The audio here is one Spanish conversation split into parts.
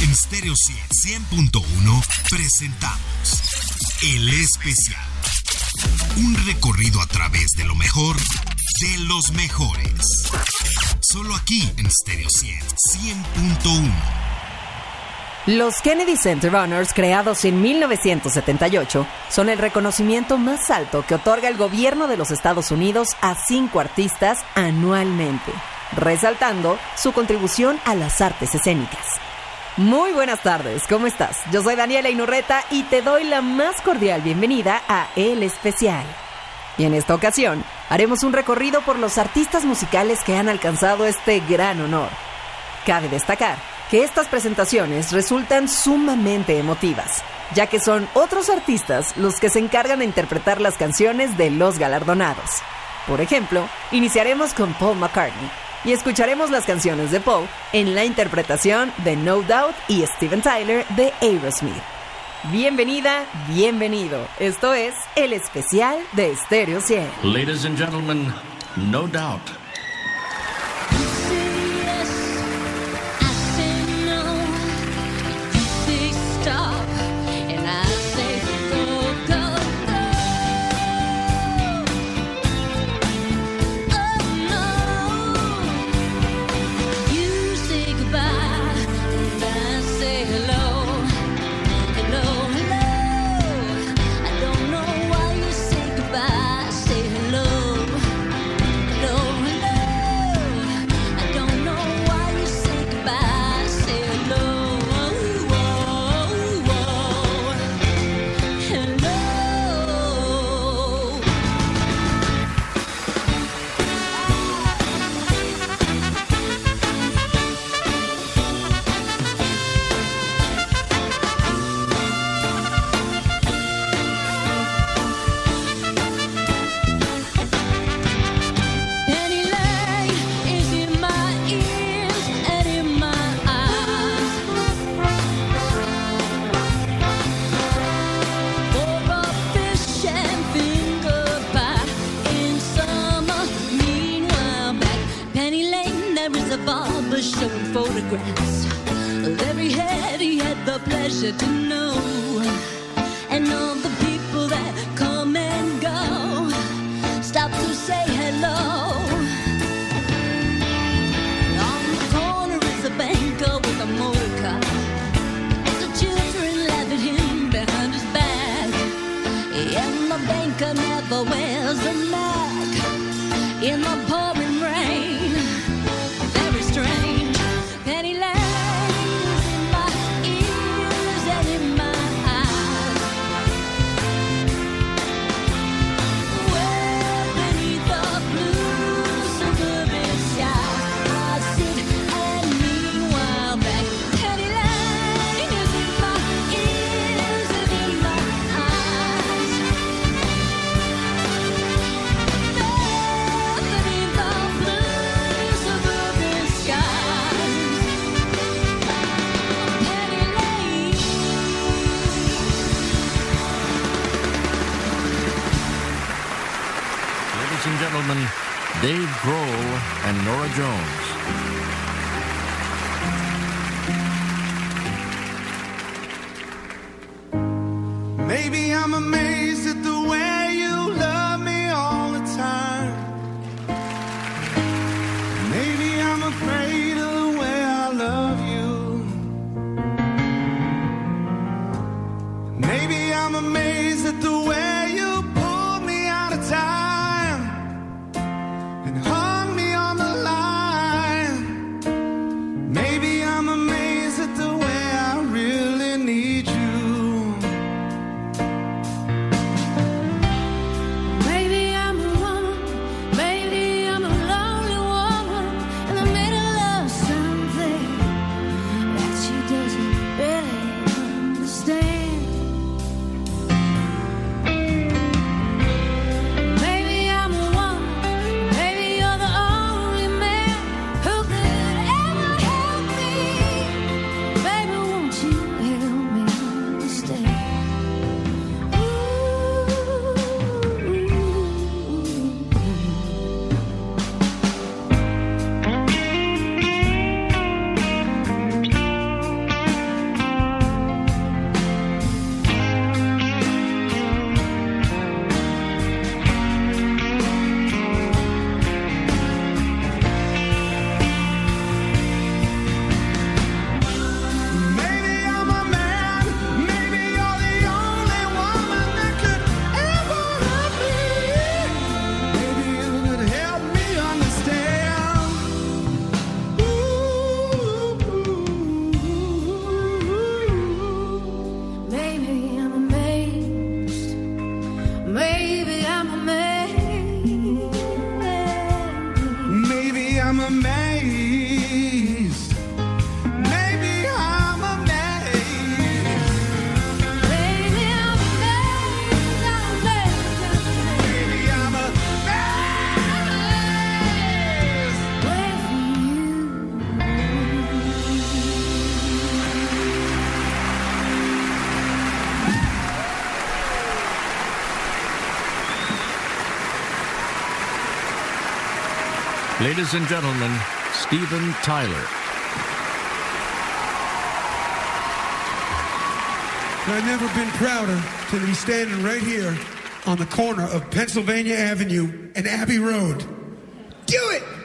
En Stereo 100.1 presentamos El Especial. Un recorrido a través de lo mejor de los mejores. Solo aquí en Stereo 100.1. Los Kennedy Center Honors, creados en 1978, son el reconocimiento más alto que otorga el gobierno de los Estados Unidos a cinco artistas anualmente, resaltando su contribución a las artes escénicas. Muy buenas tardes, ¿cómo estás? Yo soy Daniela Inurreta y te doy la más cordial bienvenida a El Especial. Y en esta ocasión haremos un recorrido por los artistas musicales que han alcanzado este gran honor. Cabe destacar que estas presentaciones resultan sumamente emotivas, ya que son otros artistas los que se encargan de interpretar las canciones de los galardonados. Por ejemplo, iniciaremos con Paul McCartney, y escucharemos las canciones de Paul en la interpretación de No Doubt y Steven Tyler de Aerosmith. Bienvenida, bienvenido. Esto es el especial de Stereo 100. Ladies and gentlemen, No Doubt. Ladies and gentlemen, Steven Tyler. I've never been prouder to be standing right here on the corner of Pennsylvania Avenue and Abbey Road. Do it!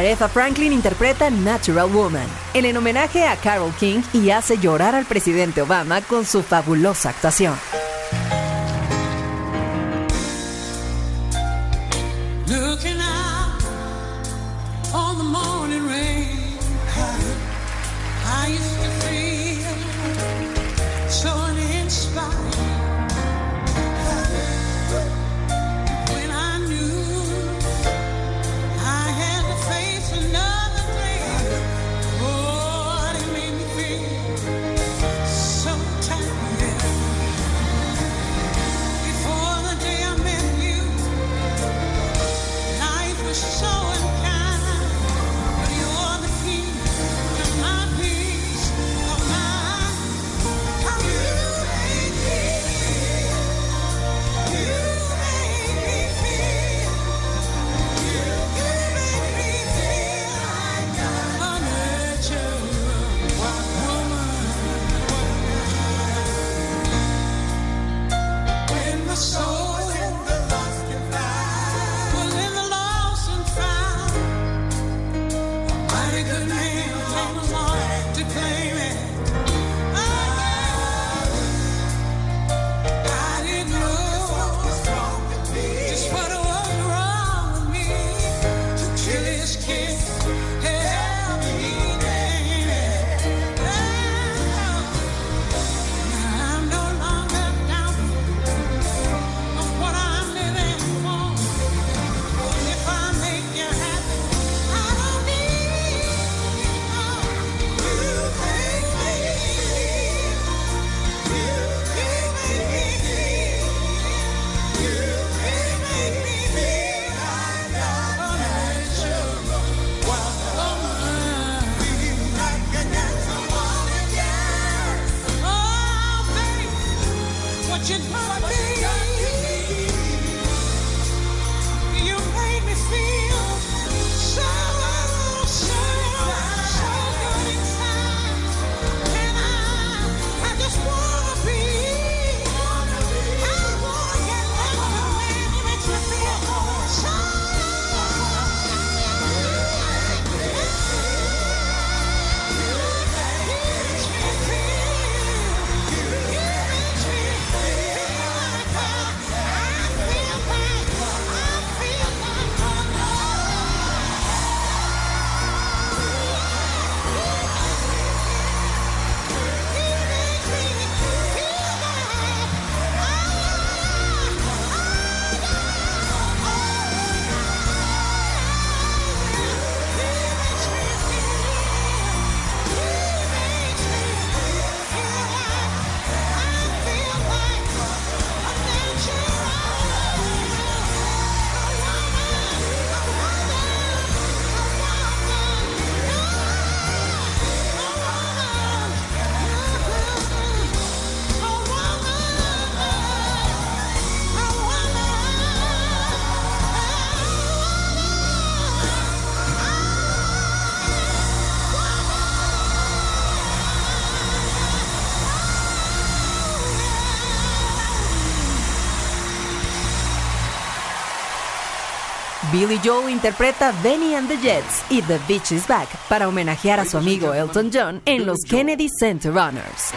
Aretha Franklin interpreta Natural Woman, en el homenaje a Carol King y hace llorar al presidente Obama con su fabulosa actuación. Billy Joel interpreta Benny and the Jets y The Beach is Back para homenajear a su amigo Elton John en los Kennedy Center Honors.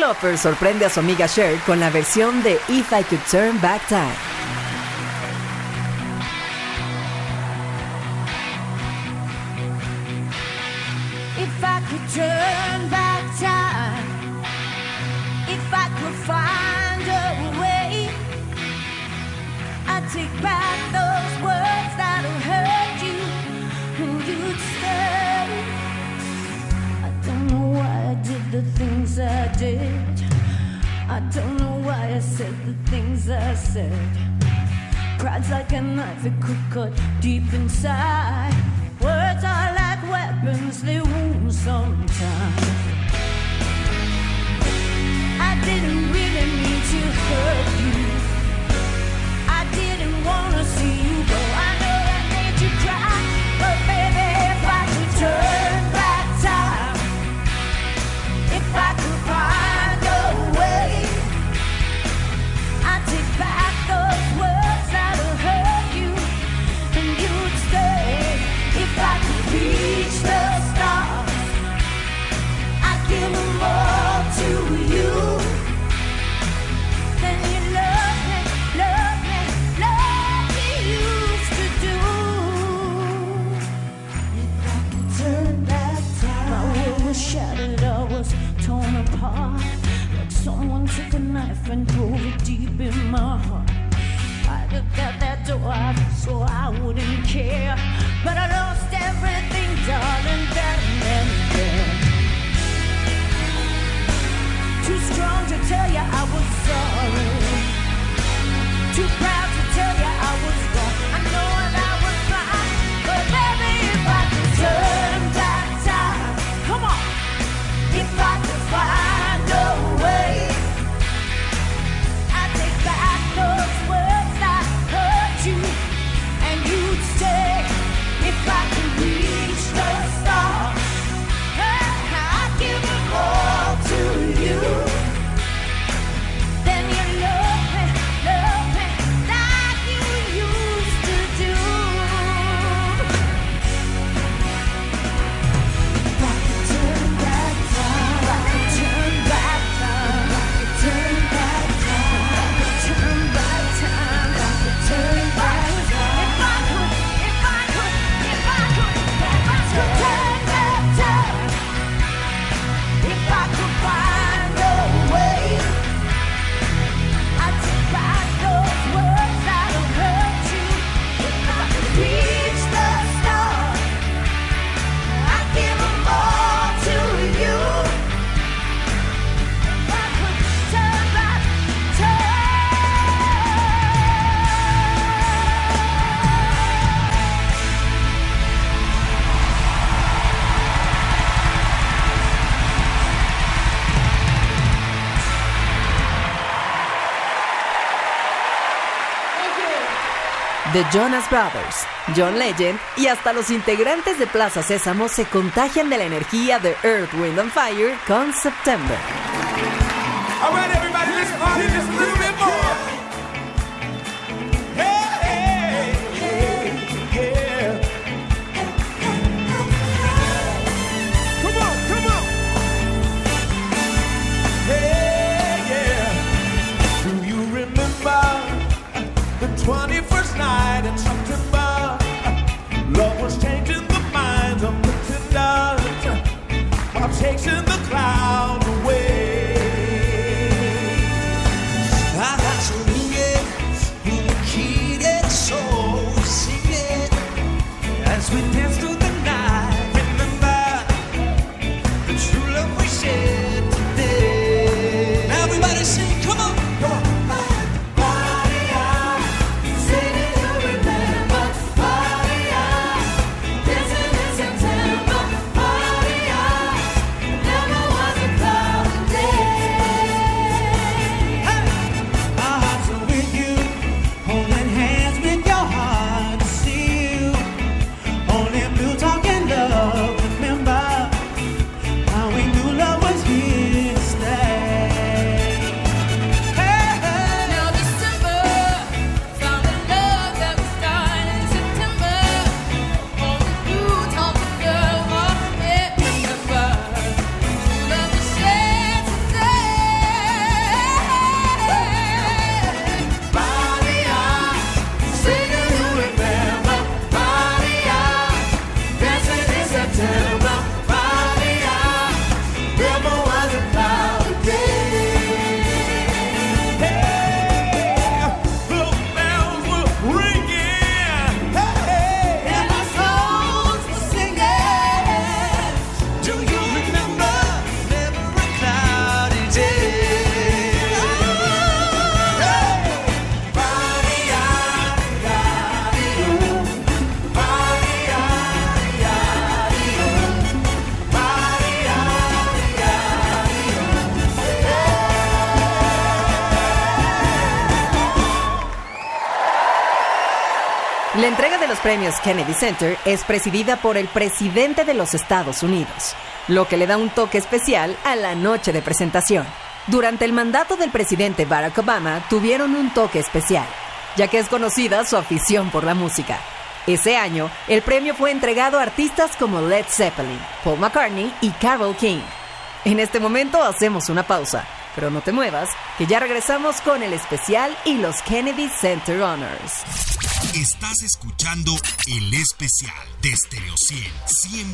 Loper sorprende a su amiga Cher con la versión de If I Could Turn Back Time. The Jonas Brothers, John Legend y hasta los integrantes de Plaza Sésamo se contagian de la energía de Earth, Wind and Fire con September. Premios Kennedy Center es presidida por el presidente de los Estados Unidos, lo que le da un toque especial a la noche de presentación. Durante el mandato del presidente Barack Obama tuvieron un toque especial, ya que es conocida su afición por la música. Ese año, el premio fue entregado a artistas como Led Zeppelin, Paul McCartney y Carole King. En este momento hacemos una pausa, pero no te muevas, que ya regresamos con el especial y los Kennedy Center Honors. Estás escuchando el especial de Stereo 100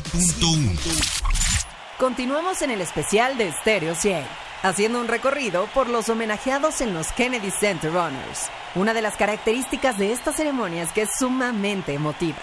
100.1. Continuamos en el especial de Stereo 100, haciendo un recorrido por los homenajeados en los Kennedy Center Honors. Una de las características de esta ceremonia es que es sumamente emotiva.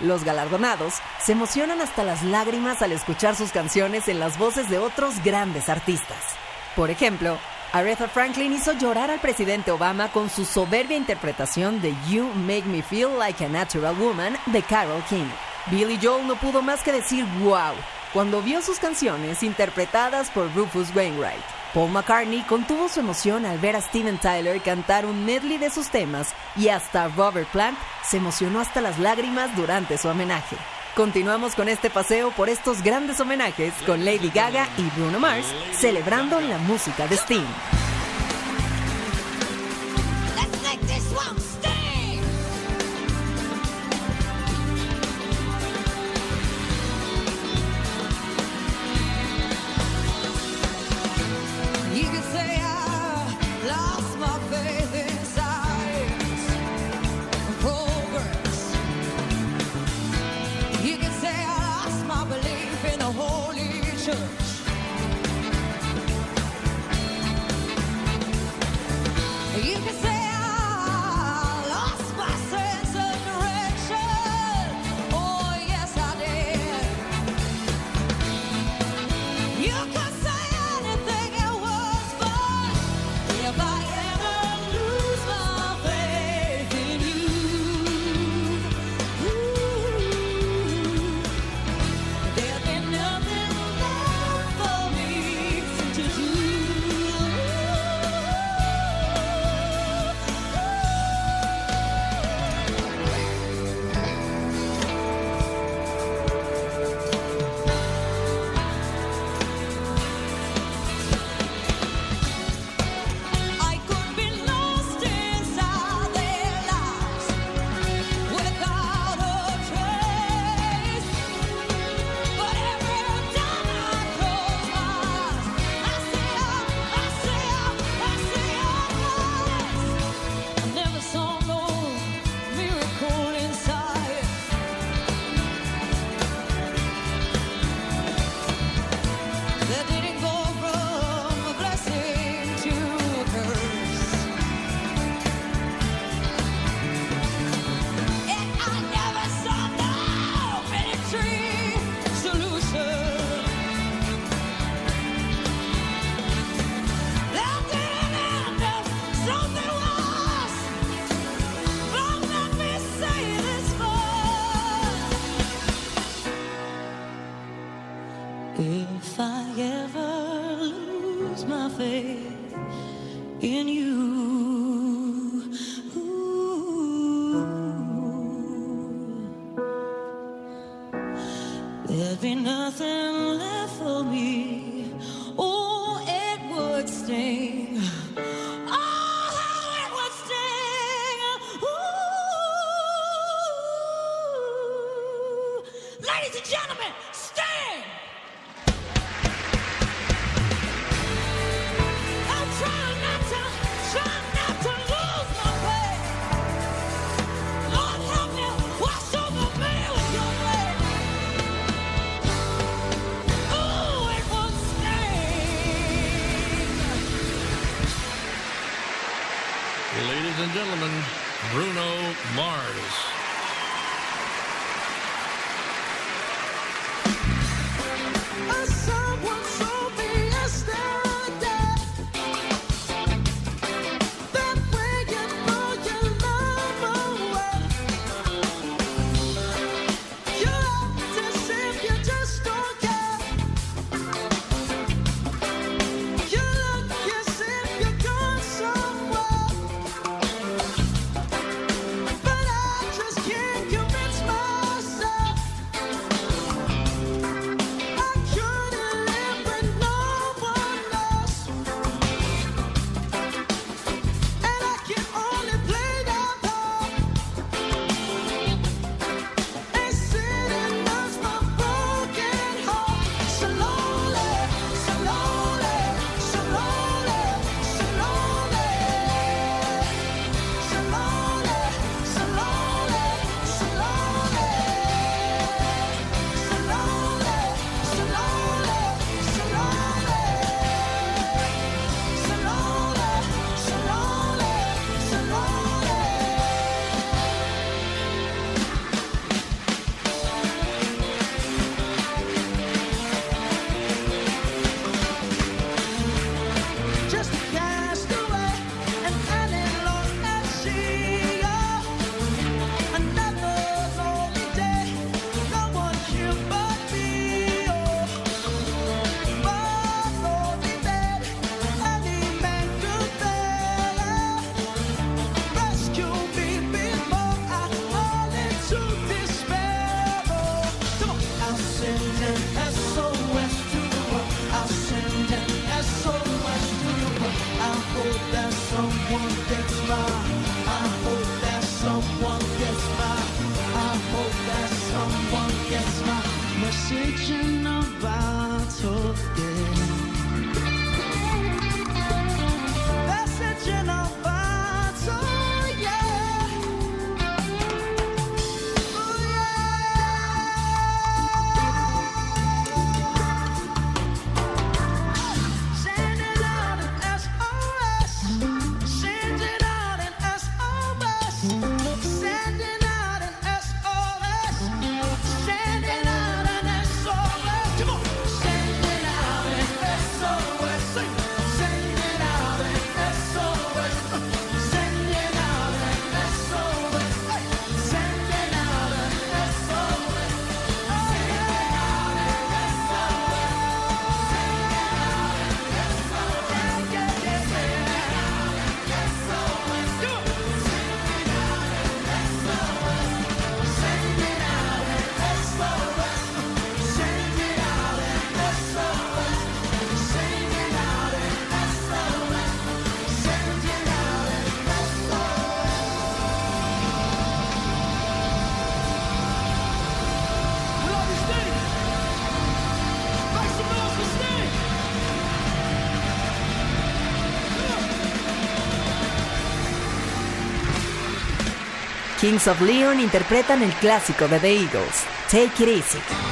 Los galardonados se emocionan hasta las lágrimas al escuchar sus canciones en las voces de otros grandes artistas. Por ejemplo, Aretha Franklin hizo llorar al presidente Obama con su soberbia interpretación de You Make Me Feel Like a Natural Woman de Carole King. Billy Joel no pudo más que decir wow cuando vio sus canciones interpretadas por Rufus Wainwright. Paul McCartney contuvo su emoción al ver a Steven Tyler cantar un medley de sus temas y hasta Robert Plant se emocionó hasta las lágrimas durante su homenaje. Continuamos con este paseo por estos grandes homenajes con Lady Gaga y Bruno Mars celebrando la música de Sting. Kings of Leon interpretan el clásico de The Eagles, Take It Easy.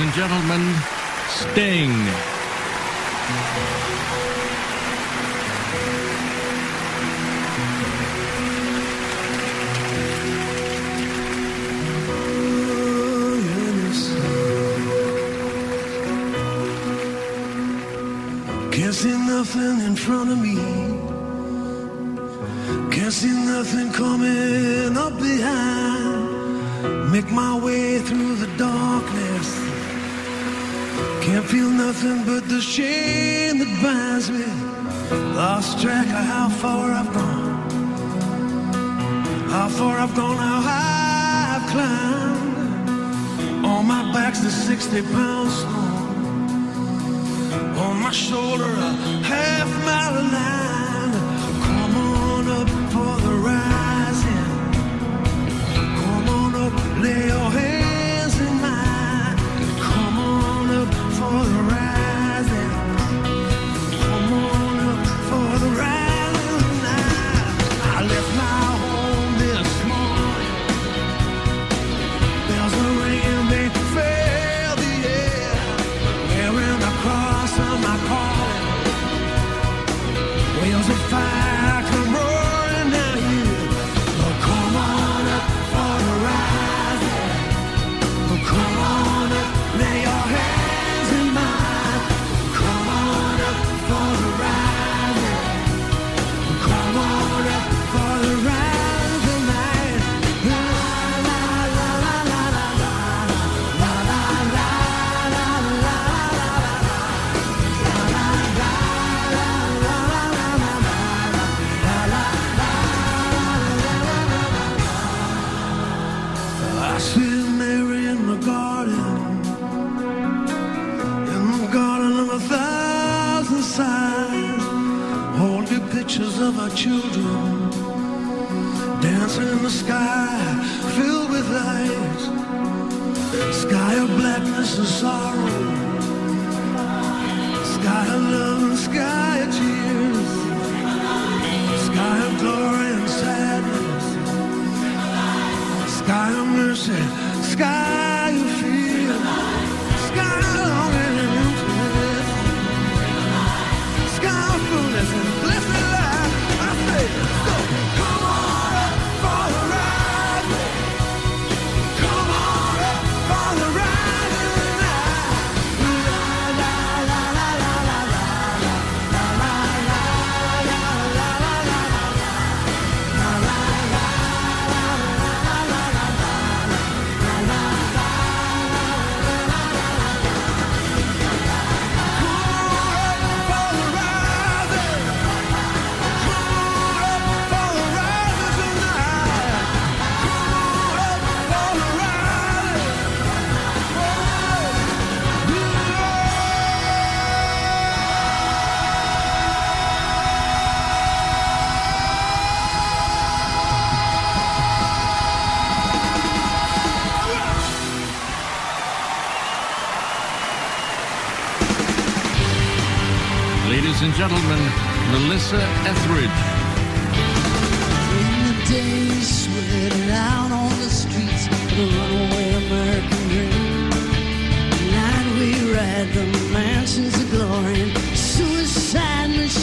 and gentlemen, Sting. on how high I've climbed. On my back's the 60 pound snow. On my shoulder, ocean, sky you feel.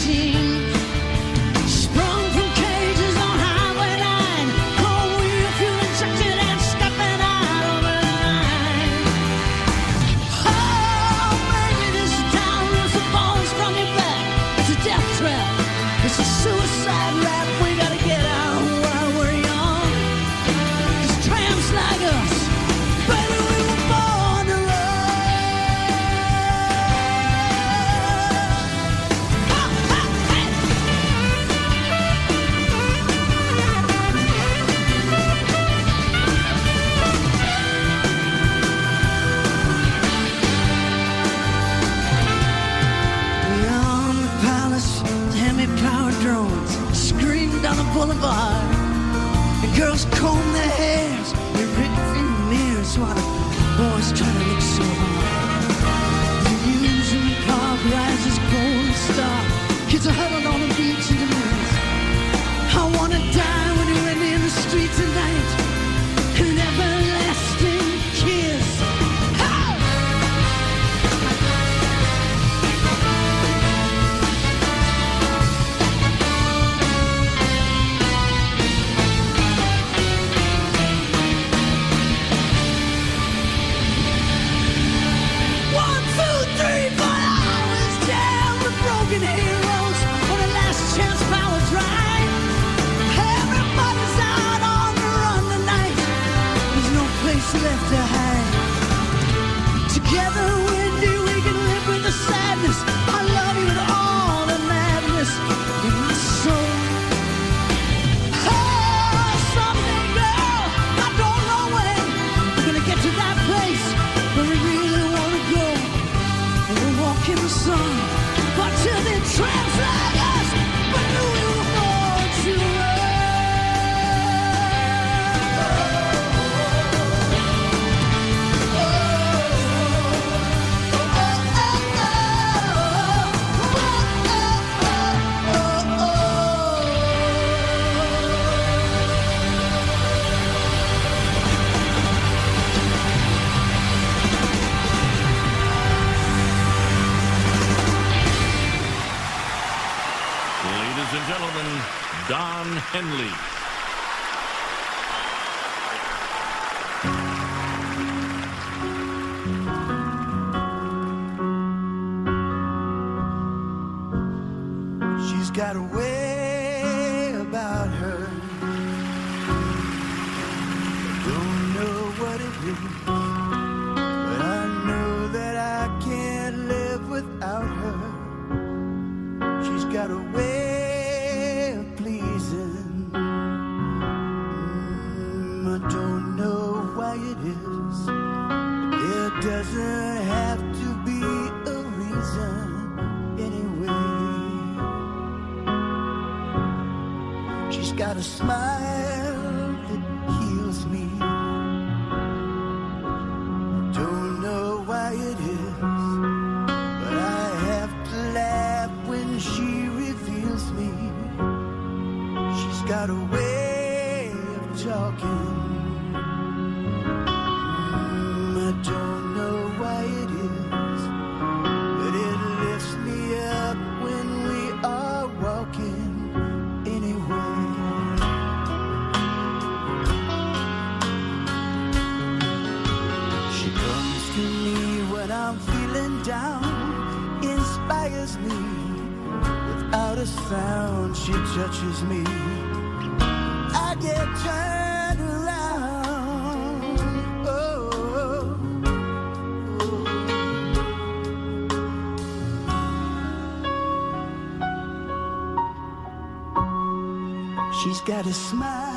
情。got a way of pleasing. Mm, I don't know why it is. It doesn't have to be a reason anyway. She's got a smile. got a smile.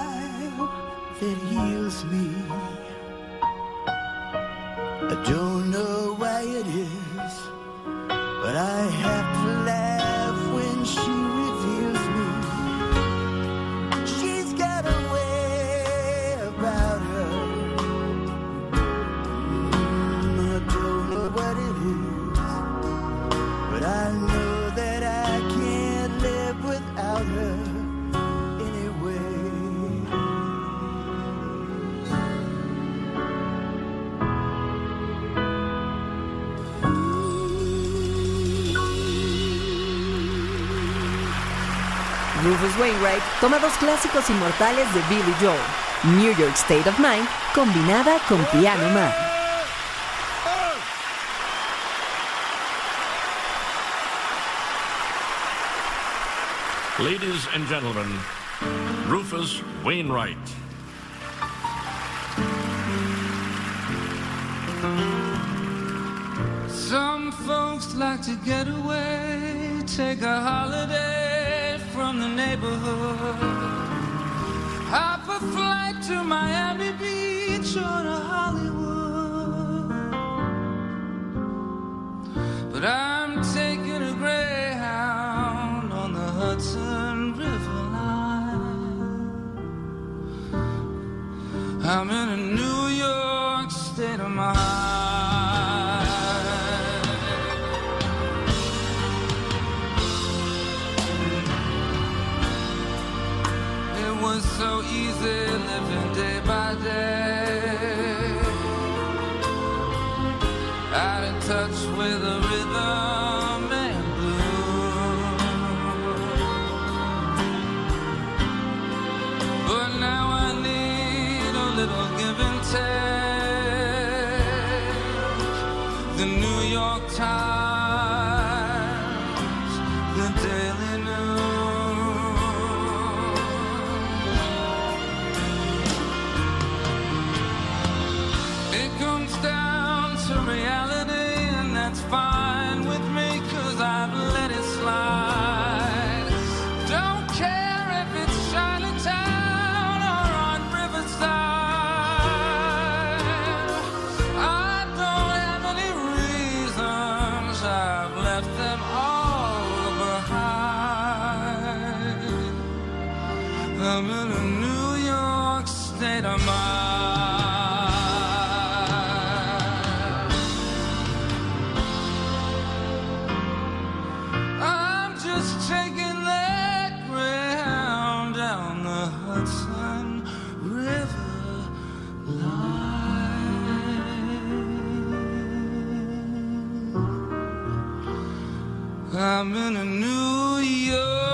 Wainwright toma dos clásicos inmortales de Billy Joel, New York State of Mind, combinada con Piano Man. Ladies and gentlemen, Rufus Wainwright. Some folks like to get away, take a holiday. from the neighborhood. Hop a flight to Miami Beach or to Hollywood. But I'm taking a greyhound on the Hudson River line. I'm in a Jesus. I'm in a new year.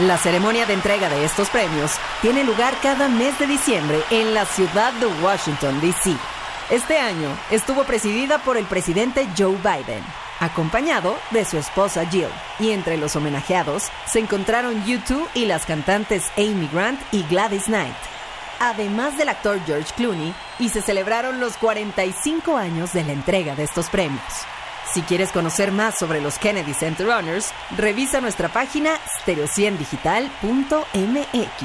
La ceremonia de entrega de estos premios tiene lugar cada mes de diciembre en la ciudad de Washington, D.C. Este año estuvo presidida por el presidente Joe Biden, acompañado de su esposa Jill. Y entre los homenajeados se encontraron U2 y las cantantes Amy Grant y Gladys Knight, además del actor George Clooney, y se celebraron los 45 años de la entrega de estos premios. Si quieres conocer más sobre los Kennedy Center Honors, revisa nuestra página stereo100digital.mx.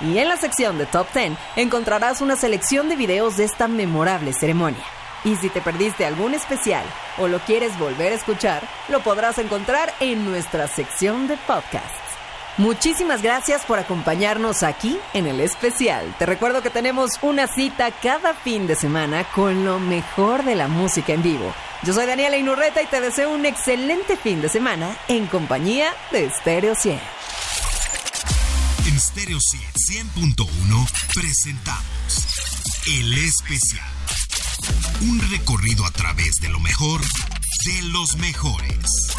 Y en la sección de Top 10 encontrarás una selección de videos de esta memorable ceremonia. Y si te perdiste algún especial o lo quieres volver a escuchar, lo podrás encontrar en nuestra sección de podcasts. Muchísimas gracias por acompañarnos aquí en el especial. Te recuerdo que tenemos una cita cada fin de semana con lo mejor de la música en vivo. Yo soy Daniela Inurreta y te deseo un excelente fin de semana en compañía de Stereo 100. En Stereo 100.1 presentamos El Especial. Un recorrido a través de lo mejor de los mejores.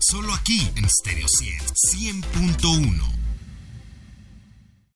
Solo aquí en Stereo 100 100.1.